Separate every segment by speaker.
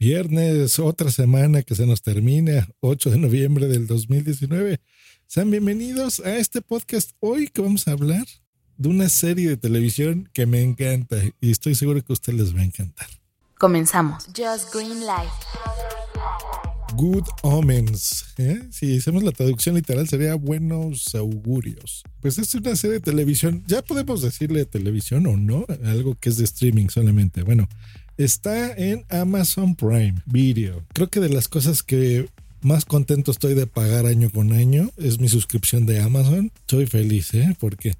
Speaker 1: Viernes, otra semana que se nos termina, 8 de noviembre del 2019. Sean bienvenidos a este podcast hoy que vamos a hablar de una serie de televisión que me encanta y estoy seguro que a ustedes les va a encantar.
Speaker 2: Comenzamos. Just Green Life.
Speaker 1: Good Omens. ¿eh? Si hacemos la traducción literal sería buenos augurios. Pues es una serie de televisión, ya podemos decirle televisión o no, algo que es de streaming solamente. Bueno, Está en Amazon Prime Video. Creo que de las cosas que más contento estoy de pagar año con año es mi suscripción de Amazon. Estoy feliz, ¿eh? Porque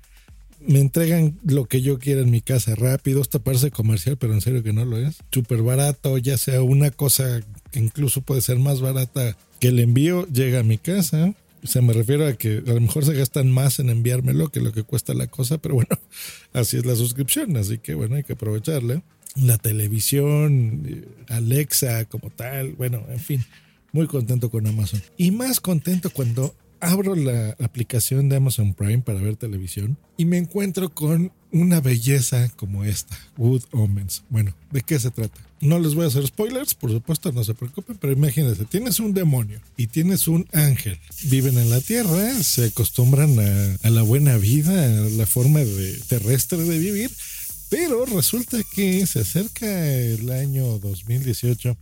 Speaker 1: me entregan lo que yo quiera en mi casa rápido. Esto parece comercial, pero en serio que no lo es. Súper barato, ya sea una cosa que incluso puede ser más barata que el envío, llega a mi casa. O sea, me refiero a que a lo mejor se gastan más en enviármelo que lo que cuesta la cosa, pero bueno, así es la suscripción, así que bueno, hay que aprovecharla la televisión, eh, Alexa como tal, bueno, en fin, muy contento con Amazon. Y más contento cuando abro la aplicación de Amazon Prime para ver televisión y me encuentro con una belleza como esta, Wood Omens. Bueno, ¿de qué se trata? No les voy a hacer spoilers, por supuesto, no se preocupen, pero imagínense, tienes un demonio y tienes un ángel. Viven en la tierra, se acostumbran a, a la buena vida, a la forma de, terrestre de vivir pero resulta que se acerca el año 2018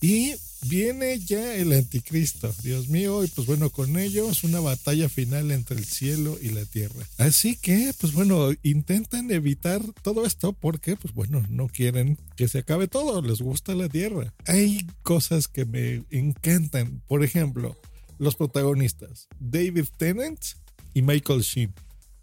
Speaker 1: y viene ya el anticristo, Dios mío, y pues bueno, con ellos una batalla final entre el cielo y la tierra. Así que, pues bueno, intentan evitar todo esto porque, pues bueno, no quieren que se acabe todo, les gusta la tierra. Hay cosas que me encantan, por ejemplo, los protagonistas, David Tennant y Michael Sheen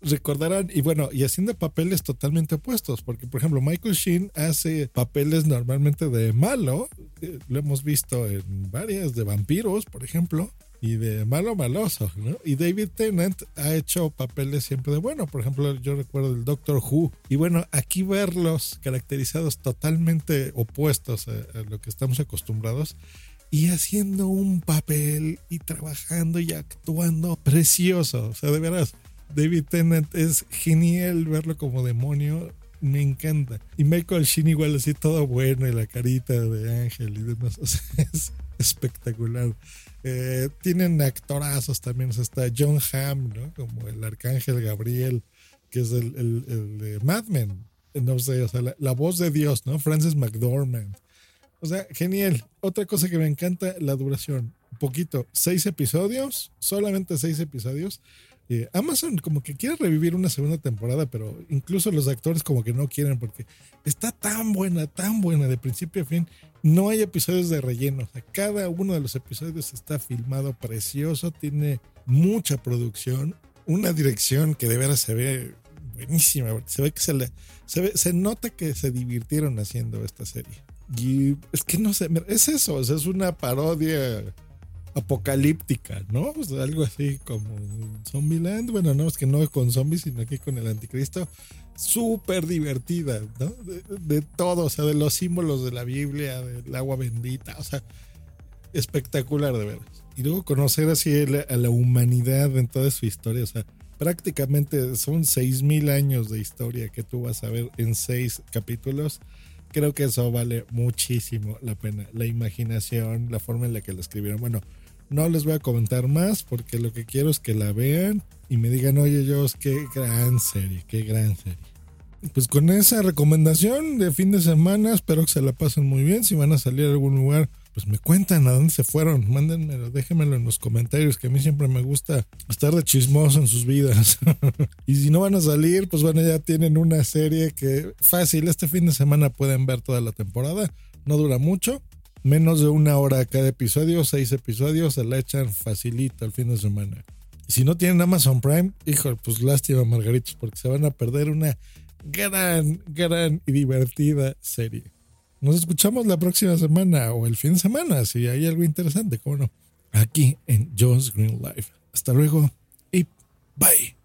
Speaker 1: recordarán, y bueno, y haciendo papeles totalmente opuestos, porque por ejemplo Michael Sheen hace papeles normalmente de malo, eh, lo hemos visto en varias, de vampiros, por ejemplo, y de malo maloso, ¿no? Y David Tennant ha hecho papeles siempre de bueno, por ejemplo, yo recuerdo el Doctor Who, y bueno, aquí verlos caracterizados totalmente opuestos a, a lo que estamos acostumbrados, y haciendo un papel y trabajando y actuando precioso, o sea, de veras David Tennant es genial verlo como demonio. Me encanta. Y Michael Sheen igual así todo bueno y la carita de ángel y demás. Es espectacular. Eh, tienen actorazos también. O está John Hamm, ¿no? Como el arcángel Gabriel, que es el, el, de Mad Men. No sé, o sea, la, voz de Dios, ¿no? Francis McDormand. O sea, genial. Otra cosa que me encanta, la duración. Un poquito, seis episodios, solamente seis episodios. Eh, Amazon como que quiere revivir una segunda temporada, pero incluso los actores como que no quieren porque está tan buena, tan buena de principio a fin. No hay episodios de relleno. cada uno de los episodios está filmado precioso, tiene mucha producción, una dirección que de veras se ve buenísima. Se ve que se le, se, se nota que se divirtieron haciendo esta serie. Y es que no sé, es eso, es una parodia apocalíptica, ¿no? algo así como Zombieland. Bueno, no, es que no con zombies, sino que con el anticristo. Súper divertida, ¿no? De, todo, o sea, de los símbolos de la Biblia, del agua bendita, o sea, espectacular de veras. Y luego conocer así a la humanidad en toda su historia, o sea, prácticamente son seis mil años de historia que tú vas a ver en seis capítulos creo que eso vale muchísimo la pena. La imaginación, la forma en la que lo escribieron. Bueno, no les voy a comentar más porque lo que quiero es que la vean y me digan, oye, yo, qué gran serie, qué gran serie. Pues con esa recomendación de fin de semana, espero que se la pasen muy bien. Si van a salir a algún lugar, pues me cuentan a dónde se fueron. Mándenmelo, déjenmelo en los comentarios, que a mí siempre me gusta estar de chismoso en sus vidas. y si no van a salir, pues bueno, ya tienen una serie que fácil, este fin de semana pueden ver toda la temporada. No dura mucho menos de una hora cada episodio, seis episodios, se la echan facilito el fin de semana. Si no tienen Amazon Prime, hijo, pues lástima, Margaritos, porque se van a perder una gran, gran y divertida serie. Nos escuchamos la próxima semana o el fin de semana, si hay algo interesante, cómo no. Aquí en Jones Green Life. Hasta luego y bye.